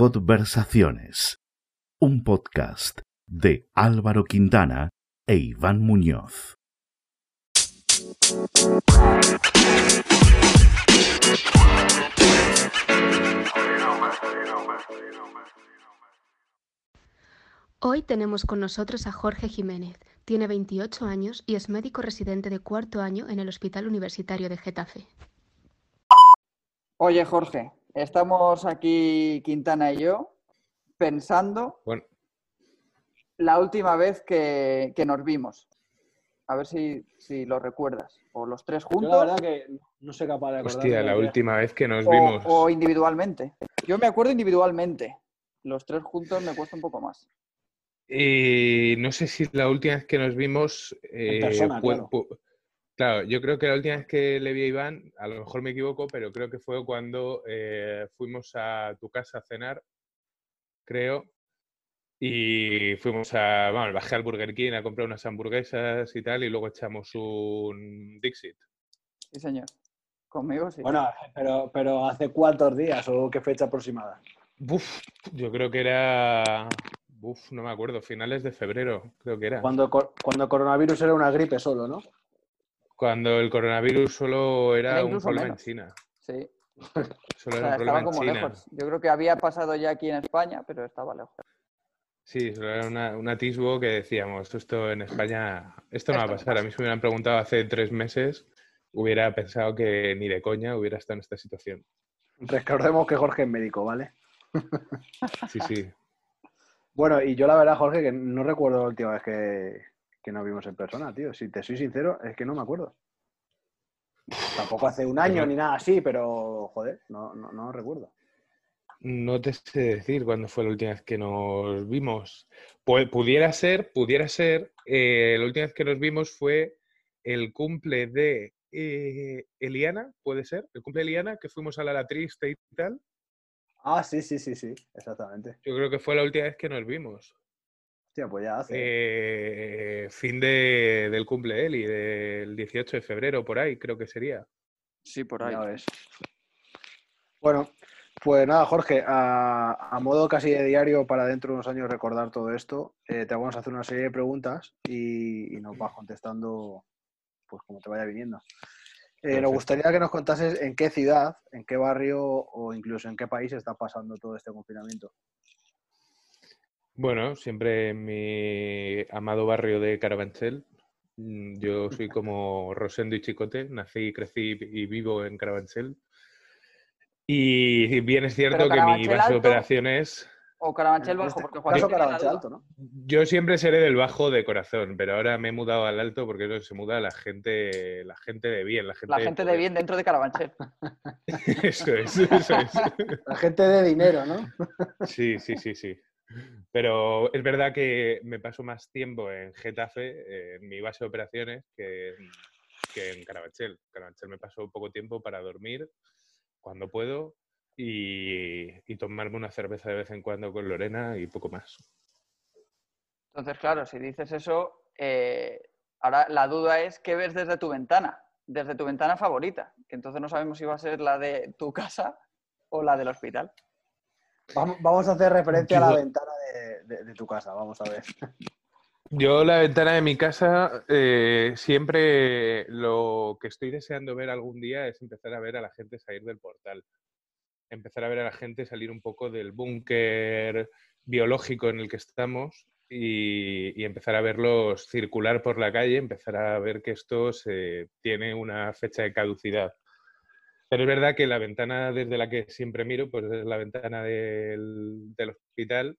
Conversaciones, un podcast de Álvaro Quintana e Iván Muñoz. Hoy tenemos con nosotros a Jorge Jiménez. Tiene 28 años y es médico residente de cuarto año en el Hospital Universitario de Getafe. Oye, Jorge, estamos aquí, Quintana y yo, pensando Bueno, la última vez que, que nos vimos. A ver si, si lo recuerdas. O los tres Yo juntos la verdad que no soy capaz de acordarme. hostia, la última vez que nos o, vimos. o individualmente. Yo me acuerdo individualmente. Los tres juntos me cuesta un poco más. Y no sé si la última vez que nos vimos. eh, persona, claro. Claro, yo creo que la última vez que le vi a Iván, a lo mejor me equivoco, pero creo que fue cuando eh, fuimos a tu casa a cenar, creo. Y fuimos a. Vamos, bajé al Burger King a comprar unas hamburguesas y tal, y luego echamos un Dixit. Sí, señor. Conmigo sí. Bueno, pero, pero ¿hace cuántos días o qué fecha aproximada? Buf, yo creo que era. Uf, no me acuerdo, finales de febrero, creo que era. Cuando, co- cuando coronavirus era una gripe solo, ¿no? Cuando el coronavirus solo era, Era un problema menos. en China. sí. Solo O era sea, un problema estaba en como China. lejos. Yo creo que había pasado ya aquí en España, pero estaba lejos. Sí, solo era una- un atisbo que decíamos, esto en España, esto no va a pasar. A mí si me hubieran preguntado hace tres meses, hubiera pensado que ni de coña hubiera estado en esta situación. Recordemos que Jorge es médico, ¿vale? Sí, sí. Bueno, y yo la verdad, Jorge, que no recuerdo la última vez que, que nos vimos en persona, tío. Si te soy sincero, es que no me acuerdo. Tampoco hace un año ni nada así, pero joder, no, no, no recuerdo. No te sé decir cuándo fue la última vez que nos vimos. Pu- pudiera ser, pudiera ser, eh, la última vez que nos vimos fue el cumple de eh, Eliana, ¿puede ser? El cumple de Eliana, que fuimos a la La Triste y tal. Ah, sí, sí, sí, sí, exactamente. Yo creo que fue la última vez que nos vimos. Hostia, pues ya hace. Eh, fin de- del cumple de Eli, del 18 de febrero, por ahí, creo que sería. Sí, por Ya ves. Bueno, pues nada, Jorge, a, a modo casi de diario para dentro de unos años recordar todo esto, eh, te vamos a hacer una serie de preguntas y, y nos vas contestando pues como te vaya viniendo. Eh, nos gustaría que nos contases en qué ciudad, en qué barrio o incluso en qué país está pasando todo este confinamiento. Bueno, siempre en mi amado barrio de Carabanchel. Mm, Yo soy como Rosendo y Chicote, nací, crecí y vivo en Carabanchel. Y bien es cierto que mi base de operaciones, O Carabanchel bajo, porque tiene la Carabanchel alto, ¿no? yo siempre seré del bajo de corazón, pero ahora me he mudado al alto porque es donde se muda la gente, la gente de bien, la gente La gente de poder. bien dentro de Carabanchel. Eso es, eso es. La gente de dinero, ¿no? Sí, sí, sí, sí. Pero es verdad que me paso más tiempo en Getafe, en mi base de operaciones, que, en- que en Carabanchel. Carabanchel me paso poco tiempo para dormir cuando puedo y, y tomarme una cerveza de vez en cuando con Lorena y poco más. Entonces, claro, si dices eso, eh, ahora la duda es qué ves desde tu ventana, desde tu ventana favorita, que entonces no sabemos si va a ser la de tu casa o la del hospital. Vamos, a hacer referencia a la ventana de, de- de tu casa, vamos a ver. Yo la ventana de mi casa, eh, siempre lo que estoy deseando ver algún día es empezar a ver a la gente salir del portal. Empezar a ver a la gente salir un poco del búnker biológico en el que estamos y, y empezar a verlos circular por la calle, empezar a ver que esto se, tiene una fecha de caducidad. Pero es verdad que la ventana desde la que siempre miro, pues es la ventana del, del hospital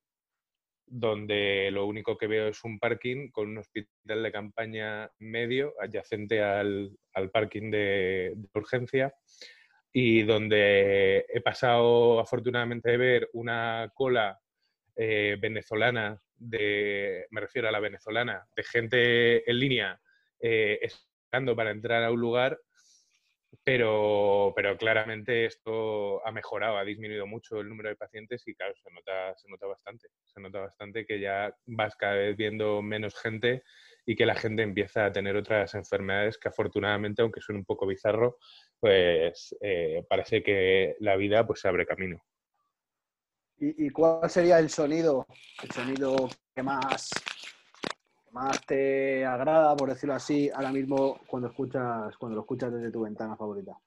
donde lo único que veo es un parking con un hospital de campaña medio adyacente al, al parking de, de urgencia y donde he pasado afortunadamente de ver una cola eh, venezolana, de, me refiero a la venezolana, de gente en línea eh, esperando para entrar a un lugar pero, pero claramente esto ha mejorado, ha disminuido mucho el número de pacientes y claro, se nota, se nota bastante. Se nota bastante que ya vas cada vez viendo menos gente y que la gente empieza a tener otras enfermedades que afortunadamente, aunque suene un poco bizarro, pues eh, parece que la vida pues se abre camino. ¿Y, y cuál sería el sonido, el sonido que más, más te agrada, por decirlo así, ahora mismo cuando escuchas, cuando lo escuchas desde tu ventana favorita?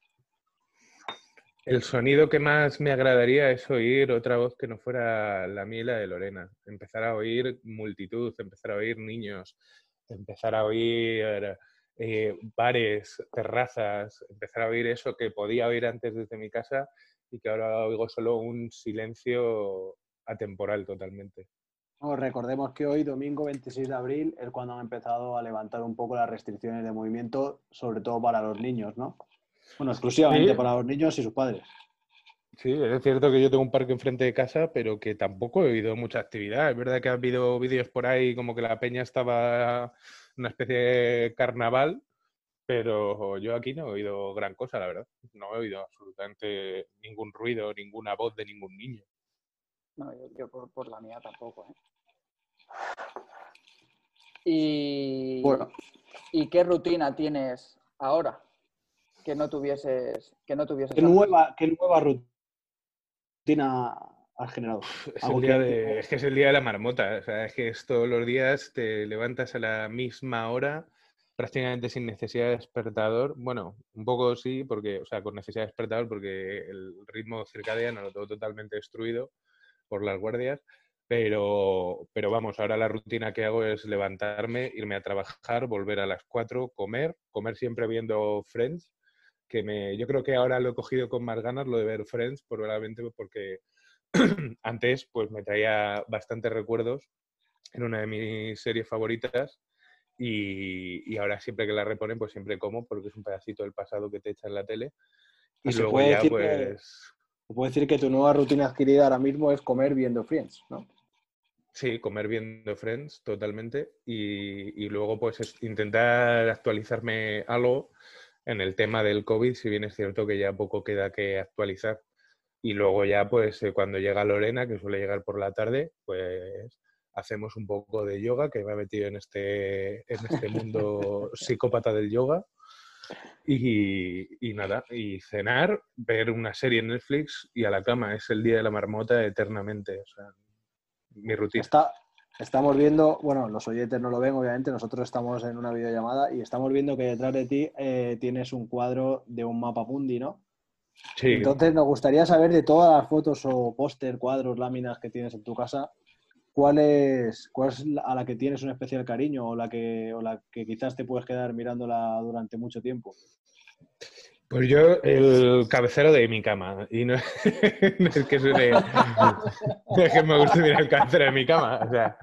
El sonido que más me agradaría es oír otra voz que no fuera la mía y la de Lorena. Empezar a oír multitud, empezar a oír niños, empezar a oír eh, bares, terrazas, empezar a oír eso que podía oír antes desde mi casa y que ahora oigo solo un silencio atemporal totalmente. No, recordemos que hoy, domingo 26 de abril, es cuando han empezado a levantar un poco las restricciones de movimiento, sobre todo para los niños, ¿no? Bueno, exclusivamente Sí. para los niños y sus padres. Sí, es cierto que yo tengo un parque enfrente de casa, pero que tampoco he oído mucha actividad. Es verdad que ha habido vídeos por ahí como que la peña estaba en una especie de carnaval, pero yo aquí no he oído gran cosa, la verdad. No he oído absolutamente ningún ruido, ninguna voz de ningún niño. No, yo, yo por, por la mía tampoco. ¿eh? Y, Bueno, ¿Y qué rutina tienes ahora que no tuvieses, que no tuvieses ¿qué antes? nueva, qué nueva rutina has generado? Es, el día que- de- es que es el día de la marmota. O sea, es que es todos los días te levantas a la misma hora, prácticamente sin necesidad de despertador. Bueno, un poco sí, porque, o sea, con necesidad de despertador, porque el ritmo circadiano lo tengo totalmente destruido por las guardias. Pero, pero vamos, ahora la rutina que hago es levantarme, irme a trabajar, volver a las 4, comer, comer siempre viendo Friends, que me, yo creo que ahora lo he cogido con más ganas, lo de ver Friends, probablemente porque antes pues me traía bastantes recuerdos en una de mis series favoritas y, y ahora siempre que la reponen pues siempre como porque es un pedacito del pasado que te echa en la tele y luego puede ya decir que- pues Se puede decir que tu nueva rutina adquirida ahora mismo es comer viendo Friends, ¿no? Sí, comer viendo Friends totalmente y, y luego pues es intentar actualizarme algo en el tema del COVID, si bien es cierto que ya poco queda que actualizar. Y luego ya, pues eh, cuando llega Lorena, que suele llegar por la tarde, pues hacemos un poco de yoga, que me ha metido en este, en este mundo psicópata del yoga. Y, y nada, y cenar, ver una serie en Netflix y a la cama. Es el día de la marmota eternamente. O sea, mi rutina. Está, estamos viendo, bueno, los oyentes no lo ven, obviamente, nosotros estamos en una videollamada y estamos viendo que detrás de ti eh, tienes un cuadro de un mapa mundi, ¿no? Sí. Entonces nos gustaría saber de todas las fotos o póster, cuadros, láminas que tienes en tu casa, ¿cuál es, cuál es a la que tienes un especial cariño o la que, o la que quizás te puedes quedar mirándola durante mucho tiempo? Pues yo, el cabecero de mi cama. Y no, es que suene. es que me guste mirar el cabecero de mi cama. O sea,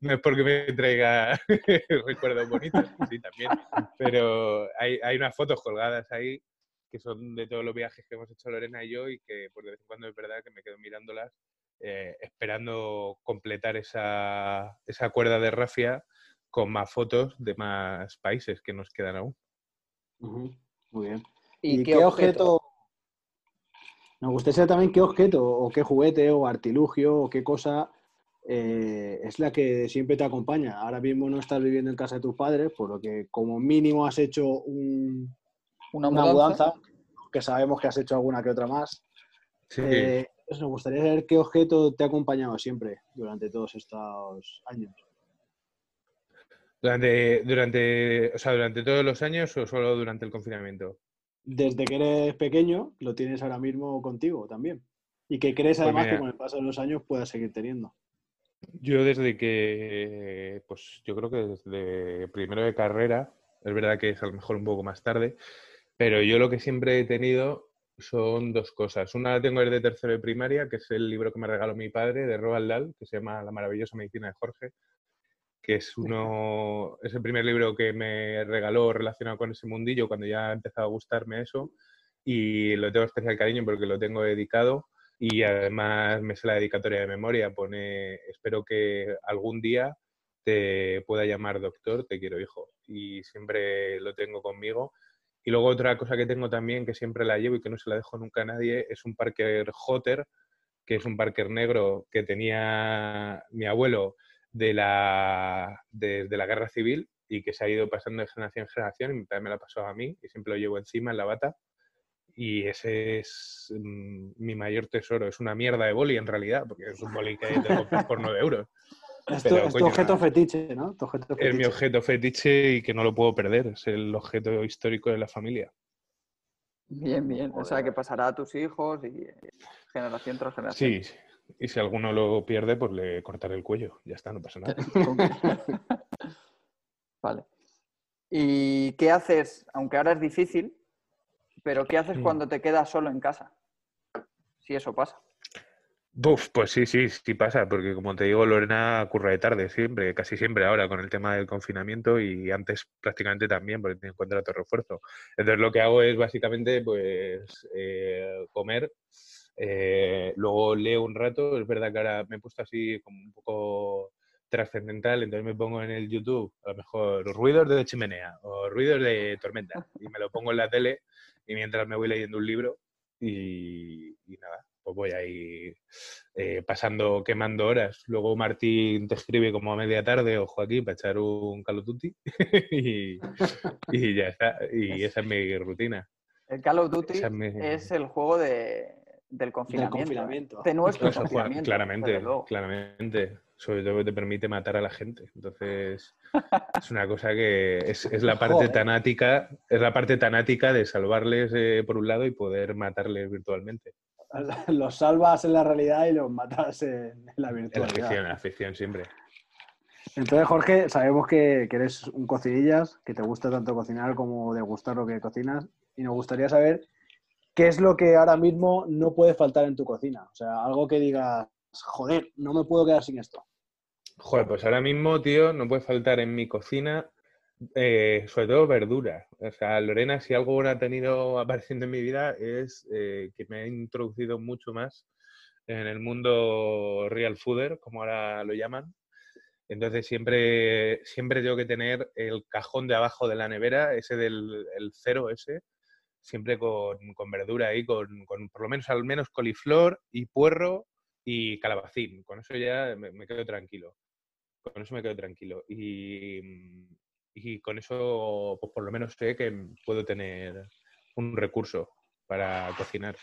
no es porque me traiga recuerdos bonitos, sí, también. Pero hay, hay unas fotos colgadas ahí que son de todos los viajes que hemos hecho Lorena y yo y que pues, de vez en cuando es verdad que me quedo mirándolas eh, esperando completar esa, esa cuerda de rafia con más fotos de más países que nos quedan aún. Muy bien. ¿Y, ¿Y, qué, qué, objeto? objeto? Nos gustaría saber también qué objeto o qué juguete o artilugio o qué cosa eh, es la que siempre te acompaña. Ahora mismo no estás viviendo en casa de tus padres, por lo que como mínimo has hecho un- ¿Una, una mudanza? que sabemos que has hecho alguna que otra más. Sí. Eh, nos gustaría saber qué objeto te ha acompañado siempre durante todos estos años. Durante, durante, o sea, durante todos los años o solo durante el confinamiento. Desde que eres pequeño, lo tienes ahora mismo contigo también. Y que crees Pues además que con el paso de los años puedas seguir teniendo. Yo desde que, pues yo creo que desde primero de carrera, es verdad que es a lo mejor un poco más tarde, pero yo lo que siempre he tenido son dos cosas. Una la tengo desde tercero de primaria, que es el libro que me regaló mi padre de Roald Dahl, que se llama La maravillosa medicina de Jorge, que es uno, es el primer libro que me regaló relacionado con ese mundillo cuando ya empezaba a gustarme eso y lo tengo especial cariño porque lo tengo dedicado y además me sé la dedicatoria de memoria, pone, espero que algún día te pueda llamar doctor, te quiero hijo y siempre lo tengo conmigo. Y luego otra cosa que tengo también, que siempre la llevo y que no se la dejo nunca a nadie, es un Parker Hotter, que es un Parker negro que tenía mi abuelo de la, de, de la guerra civil y que se ha ido pasando de generación en generación y también me la ha pasado a mí y siempre lo llevo encima en la bata y ese es mm, mi mayor tesoro. Es una mierda de boli en realidad, porque es un boli que te compras por 9 euros. Es tu, Pero, es tu coño, objeto fetiche, ¿no? Tu objeto Es mi fetiche. objeto fetiche y que no lo puedo perder. Es el objeto histórico de la familia. Bien, bien. O sea, Joder. que pasará a tus hijos y generación tras generación. Sí, sí. Y si alguno lo pierde, pues le cortaré el cuello. Ya está, no pasa nada. Vale. ¿Y qué haces, aunque ahora es difícil, pero qué haces Mm. cuando te quedas solo en casa? Si eso pasa. Buf, pues sí, sí, sí pasa, porque como te digo, Lorena curra de tarde siempre, casi siempre ahora con el tema del confinamiento y antes prácticamente también, porque tiene contrato de refuerzo. Entonces lo que hago es básicamente pues eh, comer, eh, luego leo un rato, es verdad que ahora me he puesto así como un poco trascendental, entonces me pongo en el YouTube a lo mejor ruidos de chimenea o ruidos de tormenta y me lo pongo en la tele y mientras me voy leyendo un libro y, y nada, pues voy ahí eh, pasando, quemando horas. Luego Martín te escribe como a media tarde o Joaquín para echar un Duty y, y ya está. Y esa es mi rutina. El Call of Duty es mi- es el juego de- del confinamiento. ¿eh? confinamiento. De nuestro Eso, confinamiento. claramente, claramente. Sobre todo te permite matar a la gente. Entonces, es una cosa que es, es la parte Joder. tanática, es la parte tanática de salvarles eh, por un lado y poder matarles virtualmente. Los salvas en la realidad y los matas en, en la En la virtualidad. ficción, en la ficción siempre. Entonces, Jorge, sabemos que, que eres un cocinillas, que te gusta tanto cocinar como degustar lo que cocinas, y nos gustaría saber qué es lo que ahora mismo no puede faltar en tu cocina. O sea, algo que digas, joder, no me puedo quedar sin esto. Joder, pues ahora mismo, tío, no puede faltar en mi cocina, eh, sobre todo verdura. O sea, Lorena, si algo ha tenido apareciendo en mi vida es eh, que me ha introducido mucho más en el mundo real fooder, como ahora lo llaman. Entonces siempre, siempre tengo que tener el cajón de abajo de la nevera, ese del el cero ese, siempre con, con verdura ahí, con, con por lo menos al menos coliflor y puerro y calabacín. Con eso ya me, quedo tranquilo. Con eso me quedo tranquilo. Y, y con eso, pues por lo menos sé que puedo tener un recurso para cocinar.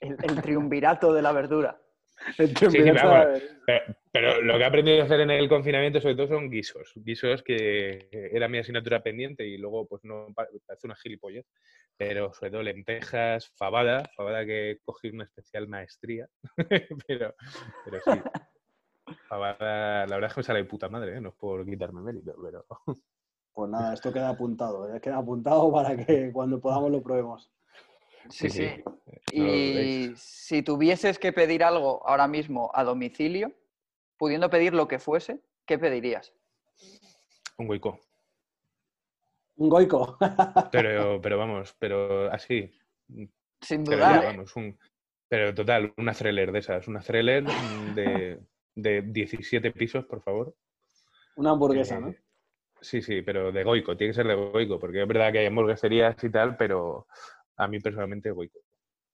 El triunvirato de la verdura. Entre Sí, vamos. Pero, pero lo que he aprendido a hacer en el confinamiento sobre todo son guisos. Guisos que era mi asignatura pendiente y luego pues no pa- parece una gilipollez. Pero sobre todo lentejas, fabada, fabada que cogí una especial maestría. pero, pero sí. Fabada, la verdad es que me sale de puta madre, ¿eh? no es por quitarme mérito, pero... Pues nada, esto queda apuntado. ya Queda apuntado para que cuando podamos lo probemos. Sí, Sí, lo Y si tuvieses que pedir algo ahora mismo a domicilio, pudiendo pedir lo que fuese, ¿qué pedirías? Un goico. Un goico. Pero, pero vamos, pero así. Sin Pero dudar, ya, ¿eh? vamos, un- pero total, una Threller de esas. Una Threller mm, de, de 17 pisos, por favor. Una hamburguesa, Eh, ¿no? Sí, sí, pero de Goico, tiene que ser de Goico, porque es verdad que hay hamburgueserías y tal, pero a mí personalmente Goico,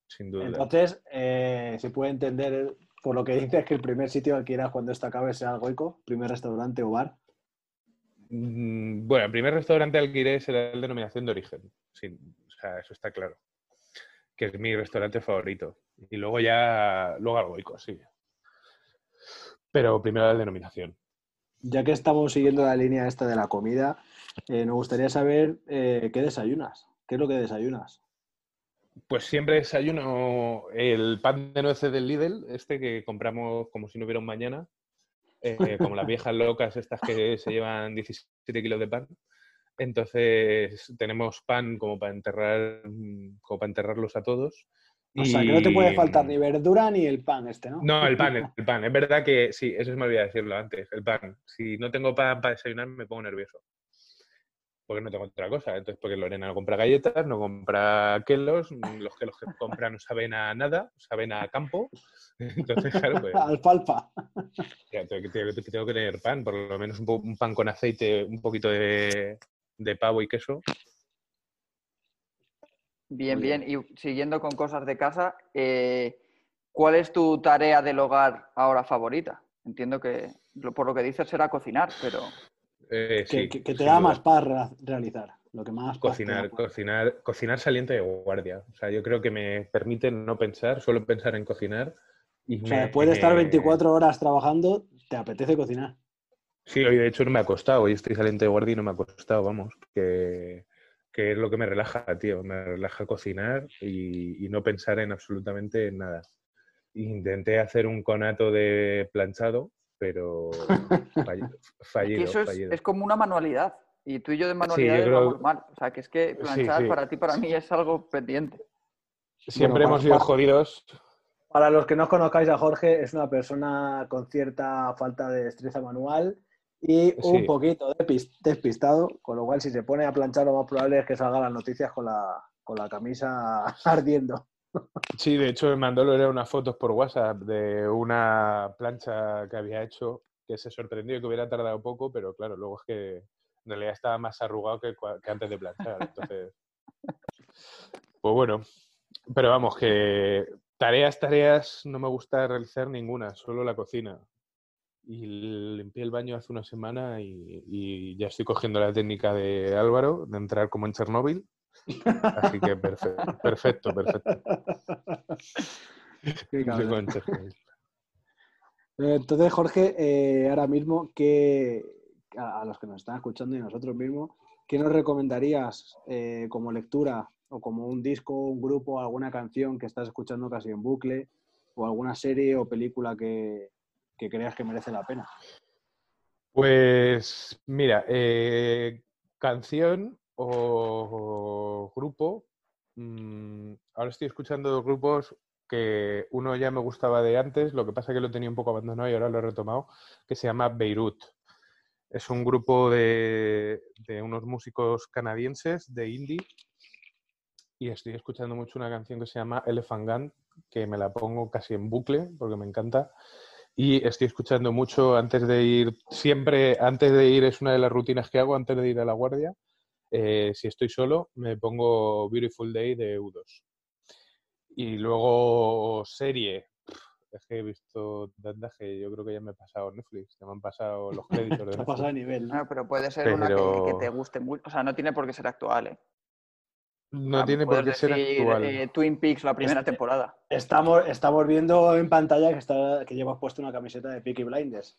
sin duda. Entonces, eh, se puede entender por lo que dices que el primer sitio al que irás cuando esto acabe sea el goico, primer restaurante o bar. Mm, Bueno, el primer restaurante al que iré será el denominación de origen. Sí, o sea, eso está claro. Que es mi restaurante favorito. Y luego ya, luego al Goico, sí. Pero primero la denominación. Ya que estamos siguiendo la línea esta de la comida, eh, nos gustaría saber eh, qué desayunas. ¿Qué es lo que desayunas? Pues siempre desayuno el pan de nueces del Lidl, este que compramos como si no hubiera un mañana, eh, como las viejas locas estas que se llevan 17 kilos de pan. Entonces tenemos pan como para enterrar, mm, como para enterrarlos a todos. O sea, que no te puede faltar ni verdura ni el pan este, ¿no? No, el pan, el pan. Es verdad que sí, eso se me olvidó decirlo antes, el pan. Si no tengo pan para desayunar me pongo nervioso. Porque no tengo otra cosa. Entonces, porque Lorena no compra galletas, no compra quelos, los quelos que compra no saben a nada, saben a campo. Entonces, claro, pues Alfalfa. ya, tengo, que, tengo tener pan, por lo menos un, po- un pan con aceite, un poquito de, de pavo y queso. Bien, bien. Y siguiendo con cosas de casa, eh, ¿cuál es tu tarea del hogar ahora favorita? Entiendo que por lo que dices será cocinar, pero Eh, Que, sí, que- que te da duda. más paz re- realizar. Lo que más Cocinar, cocinar, cocinar saliente de guardia. O sea, yo creo que me permite no pensar, solo pensar en cocinar. Y o sea, después de estar 24 horas trabajando, te apetece cocinar. Sí, hoy de hecho no me ha costado. Hoy estoy saliente de guardia y no me ha costado, vamos. Que, es lo que me relaja, tío. Me relaja cocinar y, y no pensar en absolutamente nada. Intenté hacer un conato de planchado, pero fallido. eso es, como una manualidad. Y tú y yo de manualidad vamos mal. O sea, que es que planchar para ti, para mí, es algo pendiente. Siempre hemos sido jodidos. Para los que no conozcáis a Jorge, es una persona con cierta falta de destreza manual y un poquito despistado, con lo cual si se pone a planchar lo más probable es que salga las noticias con la, con la camisa ardiendo. Sí, de hecho me mandó era unas fotos por WhatsApp de una plancha que había hecho que se sorprendió que hubiera tardado poco, pero claro, luego es que en realidad estaba más arrugado que, antes de planchar. Entonces, pues bueno, pero vamos, que tareas, tareas no me gusta realizar ninguna, solo la cocina. Y limpié el baño hace una semana y, y ya estoy cogiendo la técnica de Álvaro de entrar como en Chernóbil Así que perfecto, perfecto, perfecto. Entonces, Jorge, eh, ahora mismo, ¿qué, a, los que nos están escuchando y a nosotros mismos, ¿qué nos recomendarías eh, como lectura o como un disco, un grupo, alguna canción que estás escuchando casi en bucle o alguna serie o película que, creas que merece la pena? Pues mira, eh, canción o grupo, mm, ahora estoy escuchando grupos que uno ya me gustaba de antes, lo que pasa que lo tenía un poco abandonado y ahora lo he retomado, que se llama Beirut. Es un grupo de, unos músicos canadienses de indie y estoy escuchando mucho una canción que se llama Elephant Gun, que me la pongo casi en bucle porque me encanta. Y estoy escuchando mucho antes de ir, siempre antes de ir es una de las rutinas que hago antes de ir a la guardia eh, si estoy solo, me pongo Beautiful Day de U2. Y luego serie. Es que he visto tantas que yo creo que ya me he pasado Netflix, ya me han pasado los créditos de Netflix. pasado a nivel. ¿no? pero puede ser una que, te guste mucho. O sea, no tiene por qué ser actual, ¿eh? No tiene por qué ser actual. Eh, Twin Peaks, la primera temporada. Estamos, estamos viendo en pantalla que, está, que llevas puesto una camiseta de Peaky Blinders.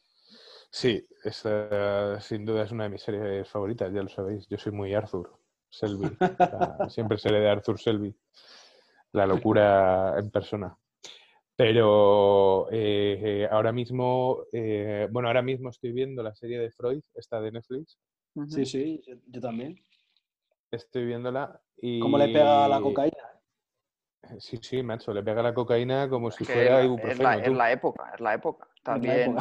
Sí, esa sin duda es una de mis series favoritas, ya lo sabéis. Yo soy muy Arthur Selby. siempre seré de Arthur Selby. La locura en persona. Pero eh, ahora mismo, eh, bueno, ahora mismo estoy viendo la serie de Freud, esta de Netflix. Sí, sí, yo, también. Estoy viéndola y... ¿Cómo le pega la cocaína? Sí, sí, macho, le pega la cocaína como si fuera ibuprofeno. Es la, época, es la época. También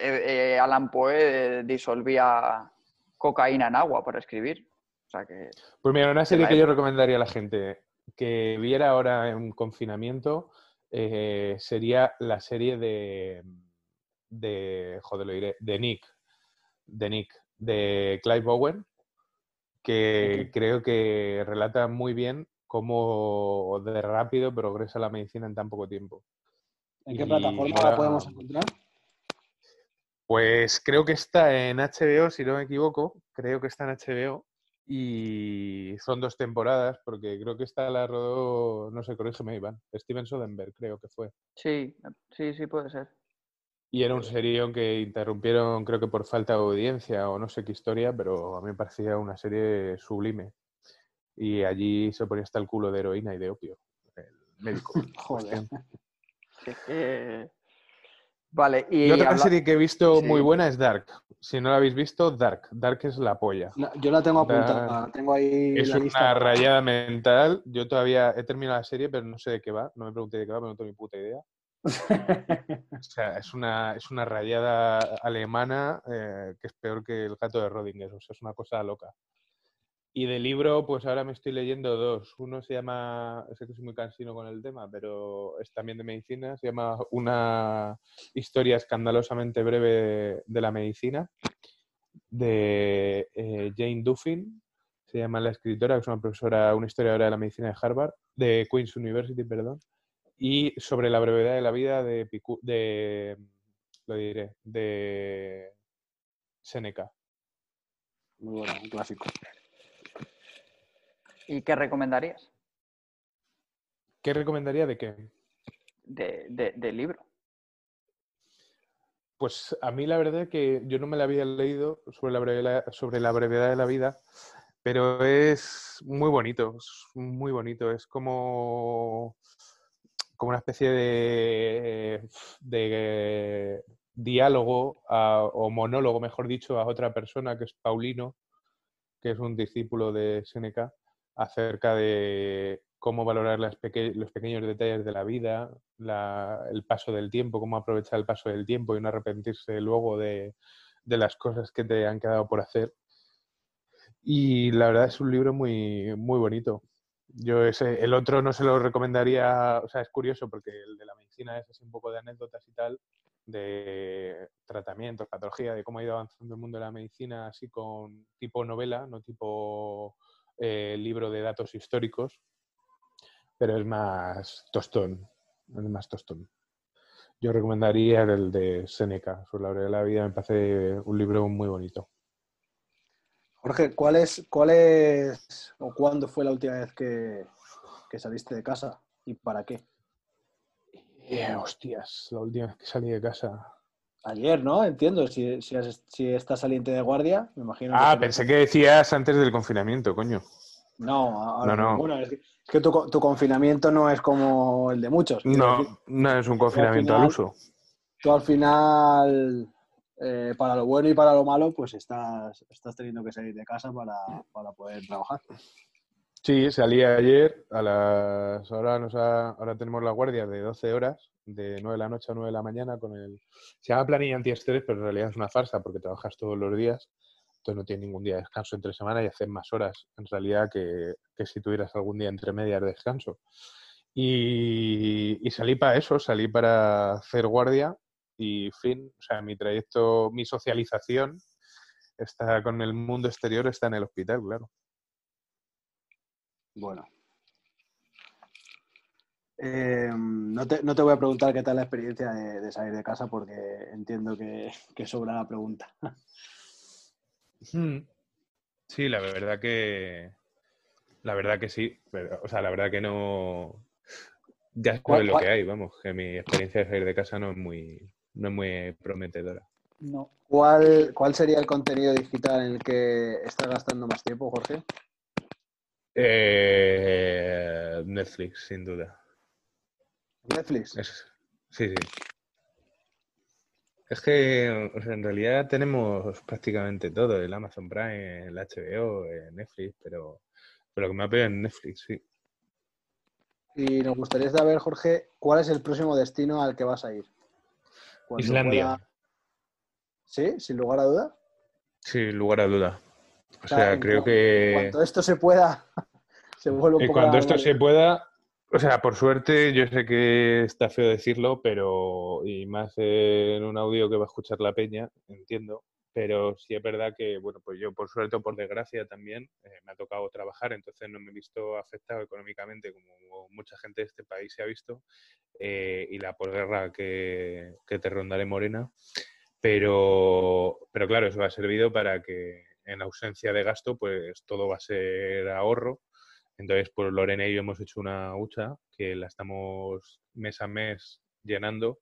eh, eh, Alan Poe disolvía cocaína en agua para escribir. O sea que, pues mira, una serie que yo recomendaría a la gente que viera ahora en confinamiento eh, sería la serie de, de, joder, lo diré, de Nick, de Nick, de Clive Bowen, que creo que relata muy bien cómo de rápido progresa la medicina en tan poco tiempo. ¿En qué plataforma la podemos encontrar? Pues creo que está en HBO, si no me equivoco. Creo que está en HBO. Y son dos temporadas, porque creo que esta la rodó, no sé, corrígeme, Iván. Steven Soderbergh, creo que fue. Sí, sí, sí, puede ser. Y era un serión que interrumpieron, creo que por falta de audiencia o no sé qué historia, pero a mí me parecía una serie sublime y allí se ponía hasta el culo de heroína y de opio, el médico. Joder. Vale, y, otra serie que he visto muy buena es Dark. Si no la habéis visto, Dark. Dark es la polla. yo la tengo apuntada, tengo ahí. Es una rayada mental. Yo todavía he terminado la serie, pero no sé de qué va. No me pregunté de qué va, pero no tengo ni puta idea. o sea, es una, es una rayada alemana eh, que es peor que el gato de Rodinger. O sea, es una cosa loca. Y de libro, pues ahora me estoy leyendo dos. Uno se llama, sé que soy muy cansino con el tema, pero es también de medicina. Se llama Una historia escandalosamente breve de la medicina, de eh, Jane Duffin. Se llama la escritora, que es una profesora, una historiadora de la medicina de Harvard, de Queen's University, perdón. Y sobre la brevedad de la vida de, de lo diré, de Seneca. Muy bueno, un clásico. ¿Y qué recomendarías ¿Qué recomendaría de qué? de, de- del libro? Pues a mí la verdad que yo no me la había leído sobre la brevedad, sobre la brevedad de la vida, pero es muy bonito, es muy bonito. Es como, como una especie de, de diálogo a- o monólogo, mejor dicho, a otra persona que es Paulino, que es un discípulo de Seneca, acerca de cómo valorar los pequeños detalles de la vida, el paso del tiempo, cómo aprovechar el paso del tiempo y no arrepentirse luego de, de las cosas que te han quedado por hacer. Y la verdad es un libro muy, muy bonito. Yo ese, el otro no se lo recomendaría, o sea, es curioso porque el de la medicina es así un poco de anécdotas y tal, de tratamientos, patología, de cómo ha ido avanzando el mundo de la medicina, así con tipo novela, no tipo eh, libro de datos históricos, pero es más tostón, es más tostón. Yo recomendaría el de Seneca, sobre la brevedad de la vida, me parece un libro muy bonito. Jorge, ¿cuál es, cuál es o cuándo fue la última vez que, que saliste de casa y para qué? Eh, hostias, la última vez que salí de casa. Ayer, ¿no? Entiendo. Si, si, has- si estás saliente de guardia, me imagino. Ah, pensé que decías antes del confinamiento, coño. No, ahora No, no. Bueno, es que, es que tu, tu confinamiento no es como el de muchos. Decir, No, no es un confinamiento al final- uso. Tú al final, eh, para lo bueno y para lo malo, pues estás, estás teniendo que salir de casa para, para poder trabajar. Sí, salí ayer a las. Ahora, nos ha- ahora tenemos la guardia de 12 horas, de 9 de la noche a 9 de la mañana, con el. Se llama planilla antiestrés, pero en realidad es una farsa porque trabajas todos los días. Entonces no tienes ningún día de descanso entre semana y haces más horas en realidad que, que si tuvieras algún día entre medias de descanso. Y, y salí para eso, salí para hacer guardia y fin, o sea, mi trayecto, mi socialización está con el mundo exterior, está en el hospital, claro. Bueno. Eh, no, te, no te voy a preguntar qué tal la experiencia de, de salir de casa porque entiendo que, que sobra la pregunta. Mm. Sí, la verdad que. La verdad que sí. pero, o sea, la verdad que no. Ya ¿Cuál- sabes lo cuál- que hay, vamos, que mi experiencia de salir de casa no es muy, no es muy prometedora. No. ¿Cuál, ¿Cuál sería el contenido digital en el que estás gastando más tiempo, Jorge? Eh, Netflix, sin duda. Netflix. Es- sí, sí. Es que en realidad tenemos prácticamente todo, el Amazon Prime, el HBO, eh, Netflix, pero, pero lo que me ha pegado en Netflix, sí. Y nos gustaría saber, Jorge, ¿cuál es el próximo destino al que vas a ir? Cuando Islandia. pueda- ¿Sí? Sin lugar a duda. Sin lugar a duda. O sea, creo que... Cuando esto se pueda, se vuelve un Y poco cuando esto se pueda, o sea, por suerte, yo sé que está feo decirlo, pero, y más en un audio que va a escuchar la peña, entiendo, pero sí es verdad que, bueno, pues yo por suerte por desgracia también eh, me ha tocado trabajar, entonces no me he visto afectado económicamente como mucha gente de este país se ha visto, eh, y la posguerra que, que te rondaré morena, pero, pero claro, eso ha servido para que en ausencia de gasto, pues todo va a ser ahorro. Entonces, pues Lorena y yo hemos hecho una hucha que la estamos mes a mes llenando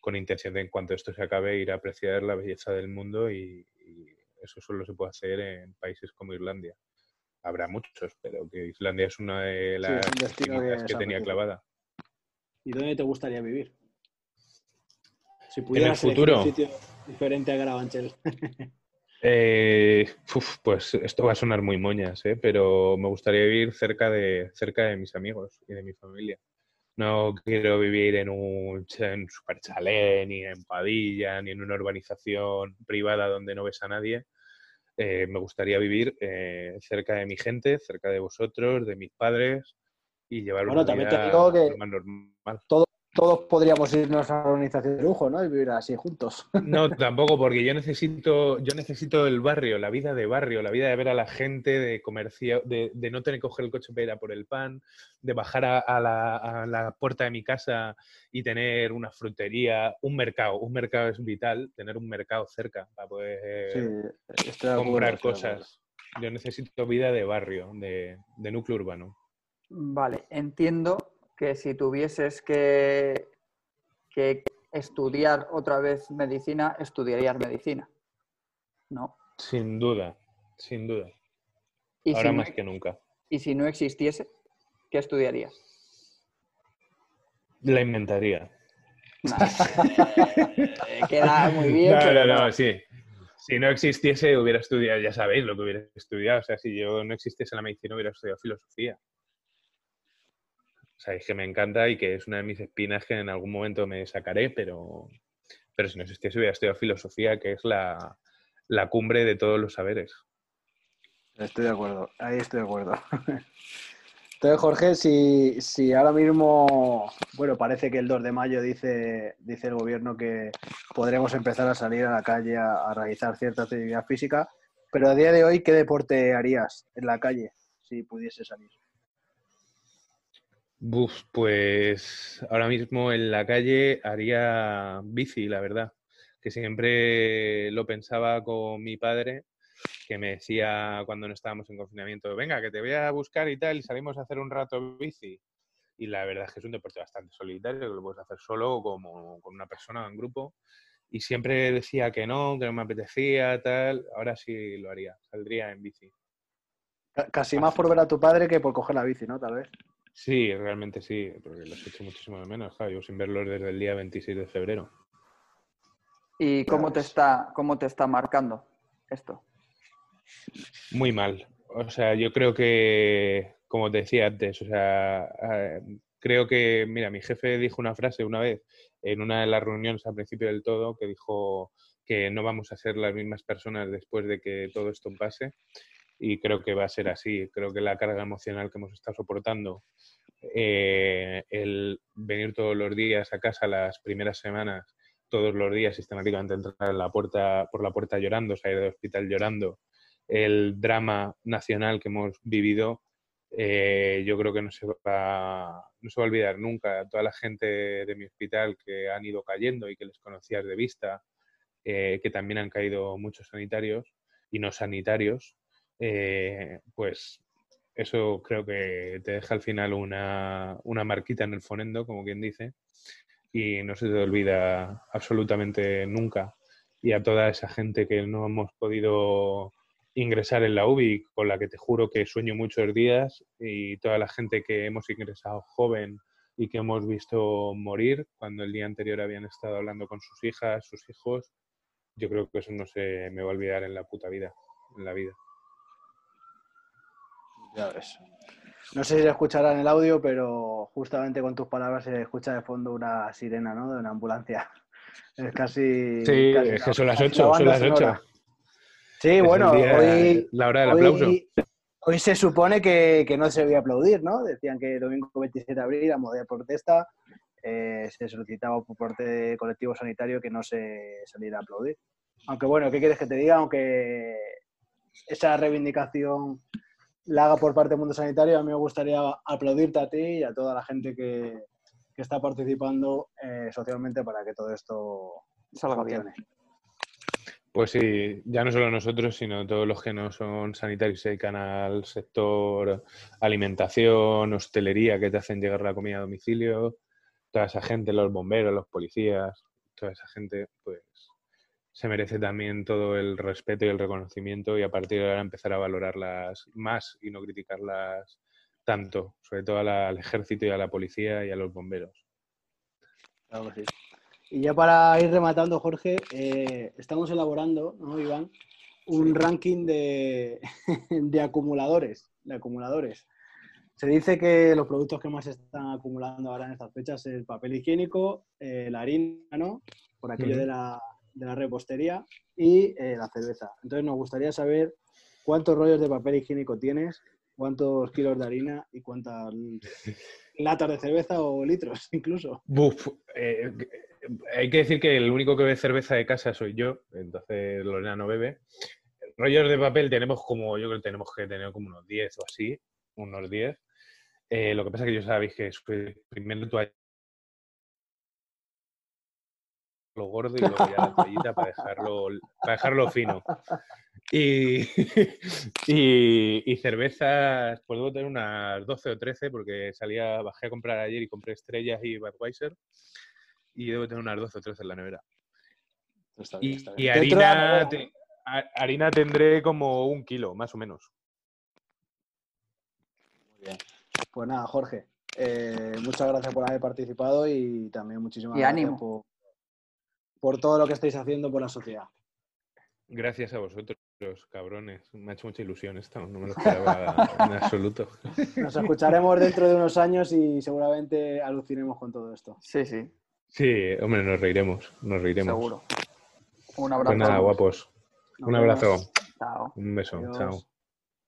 con intención de en cuanto esto se acabe ir a apreciar la belleza del mundo y, y eso solo se puede hacer en países como Irlandia. Habrá muchos, pero que Islandia es una de Sí, las destino que tenía clavada. ¿Y dónde te gustaría vivir? Si pudieras elegir futuro? un sitio diferente a Carabanchel. Eh, uf, pues esto va a sonar muy moñas, ¿eh? pero me gustaría vivir cerca de, cerca de mis amigos y de mi familia. No quiero vivir en un, en super chalet, ni en Padilla, ni en una urbanización privada donde no ves a nadie. Eh, me gustaría vivir eh, cerca de mi gente, cerca de vosotros, de mis padres y llevar Bueno, una también te vida digo que- más normal. Todos podríamos irnos a una organización de lujo, ¿no? Y vivir así juntos. No, tampoco, porque yo necesito, yo necesito el barrio, la vida de barrio, la vida de ver a la gente, de comercio, de, de no tener que coger el coche para ir a por el pan, de bajar a, a la, a la puerta de mi casa y tener una frutería, un mercado. Un mercado es vital, tener un mercado cerca para poder Sí, comprar cosas. Yo necesito vida de barrio, de, de núcleo urbano. Vale, entiendo que si tuvieses que, que estudiar otra vez medicina, estudiarías medicina. ¿No? Sin duda, sin duda. Y Ahora si no- más que nunca. y si no existiese, ¿qué estudiarías? La inventaría. Eh, queda muy bien. no, pero no, no, sí. Si no existiese, hubiera estudiado, ya sabéis lo que hubiera estudiado. O sea, si yo no existiese la medicina, hubiera estudiado filosofía. Es que me encanta y que es una de mis espinas que en algún momento me sacaré, pero, pero si no existiese, hubiera estudiado filosofía, que es la, la cumbre de todos los saberes. Estoy de acuerdo, ahí estoy de acuerdo. Entonces, Jorge, si, si ahora mismo, bueno, parece que el 2 de mayo dice, dice el gobierno que podremos empezar a salir a la calle a, a realizar cierta actividad física, pero a día de hoy, ¿qué deporte harías en la calle si pudiese salir? Buf, pues ahora mismo en la calle haría bici, la verdad. Que siempre lo pensaba con mi padre, que me decía cuando no estábamos en confinamiento, venga, que te voy a buscar y tal, y salimos a hacer un rato bici. Y la verdad es que es un deporte bastante solitario, que lo puedes hacer solo o como con una persona o en grupo. Y siempre decía que no, que no me apetecía, tal. Ahora sí lo haría, saldría en bici. Ca- Casi más por ver a tu padre que por coger la bici, ¿no? Tal vez. Sí, realmente sí, porque los echo muchísimo de menos. Claro, yo sin verlos desde el día 26 de febrero. ¿Y cómo te está, cómo te está marcando esto? Muy mal. O sea, yo creo que, como te decía antes, o sea, eh, creo que, mira, mi jefe dijo una frase una vez en una de las reuniones al principio del todo que dijo que no vamos a ser las mismas personas después de que todo esto pase y creo que va a ser así. Creo que la carga emocional que hemos estado soportando, eh, el venir todos los días a casa las primeras semanas, todos los días sistemáticamente entrar en la puerta, por la puerta llorando, salir del hospital llorando, el drama nacional que hemos vivido, eh, yo creo que no se, va, no se va a olvidar nunca. Toda la gente de mi hospital que han ido cayendo y que les conocías de vista, eh, que también han caído muchos sanitarios y no sanitarios, eh, pues eso creo que te deja al final una, una marquita en el fonendo, como quien dice, y no se te olvida absolutamente nunca. Y a toda esa gente que no hemos podido ingresar en la UBI, con la que te juro que sueño muchos días, y toda la gente que hemos ingresado joven y que hemos visto morir cuando el día anterior habían estado hablando con sus hijas, sus hijos, yo creo que eso no se me va a olvidar en la puta vida, en la vida. Ya ves. No sé si se escuchará en el audio, pero justamente con tus palabras se escucha de fondo una sirena, ¿no? De una ambulancia. Es casi. Sí, casi es que son las casi la 8, son banda las sonora. 8. Sí, Es bueno, día- hoy, la hora del hoy- aplauso. hoy se supone que, que no se debía aplaudir, ¿no? Decían que el domingo 27 de abril, a modo de protesta, eh, se solicitaba por parte del colectivo sanitario que no se saliera a aplaudir. Aunque bueno, ¿qué quieres que te diga? Aunque esa reivindicación la haga por parte del mundo sanitario, a mí me gustaría aplaudirte a ti y a toda la gente que, que está participando eh, socialmente para que todo esto Salga bien. Pues sí, ya no solo nosotros, sino todos los que no son sanitarios y se dedican al sector alimentación, hostelería, que te hacen llegar la comida a domicilio, toda esa gente, los bomberos, los policías, toda esa gente, pues se merece también todo el respeto y el reconocimiento y a partir de ahora empezar a valorarlas más y no criticarlas tanto, sobre todo a la- al ejército y a la policía y a los bomberos. Claro que sí. Y ya para ir rematando, Jorge, eh, estamos elaborando, ¿no, Iván? Un ranking de, de acumuladores, de acumuladores. Se dice que los productos que más se están acumulando ahora en estas fechas es el papel higiénico, eh, la harina, ¿no? Por aquello de, la, de la repostería y eh, la cerveza. Entonces nos gustaría saber cuántos rollos de papel higiénico tienes, cuántos kilos de harina y cuántas latas de cerveza o litros incluso. Buf, eh, hay que decir que el único que bebe cerveza de casa soy yo, entonces Lorena no bebe. Rollos de papel tenemos como, yo creo que tenemos que tener como unos 10 o así, unos 10. Eh, lo que pasa es que yo sabéis que soy primero toalla gordo y luego ya la toallita para dejarlo, para dejarlo fino. Y, y, y cervezas, pues debo tener unas 12 o 13 porque salía, bajé a comprar ayer y compré estrellas y Budweiser y debo tener unas 12 o 13 en la nevera. Está bien, Y, está bien. Harina, te- harina tendré como un kilo, más o menos. Muy bien. Pues nada, Jorge, eh, muchas gracias por haber participado y también muchísimas Y gracias ánimo. por, por todo lo que estáis haciendo por la sociedad. Gracias a vosotros, cabrones. Me ha hecho mucha ilusión esto, no me lo esperaba en absoluto. Nos escucharemos dentro de unos años y seguramente alucinemos con todo esto. Sí, sí, Sí, hombre, nos reiremos, nos reiremos. seguro. Un abrazo. Pues nada, guapos. Nos Un vemos. abrazo, Chao. un beso, Adiós. chao.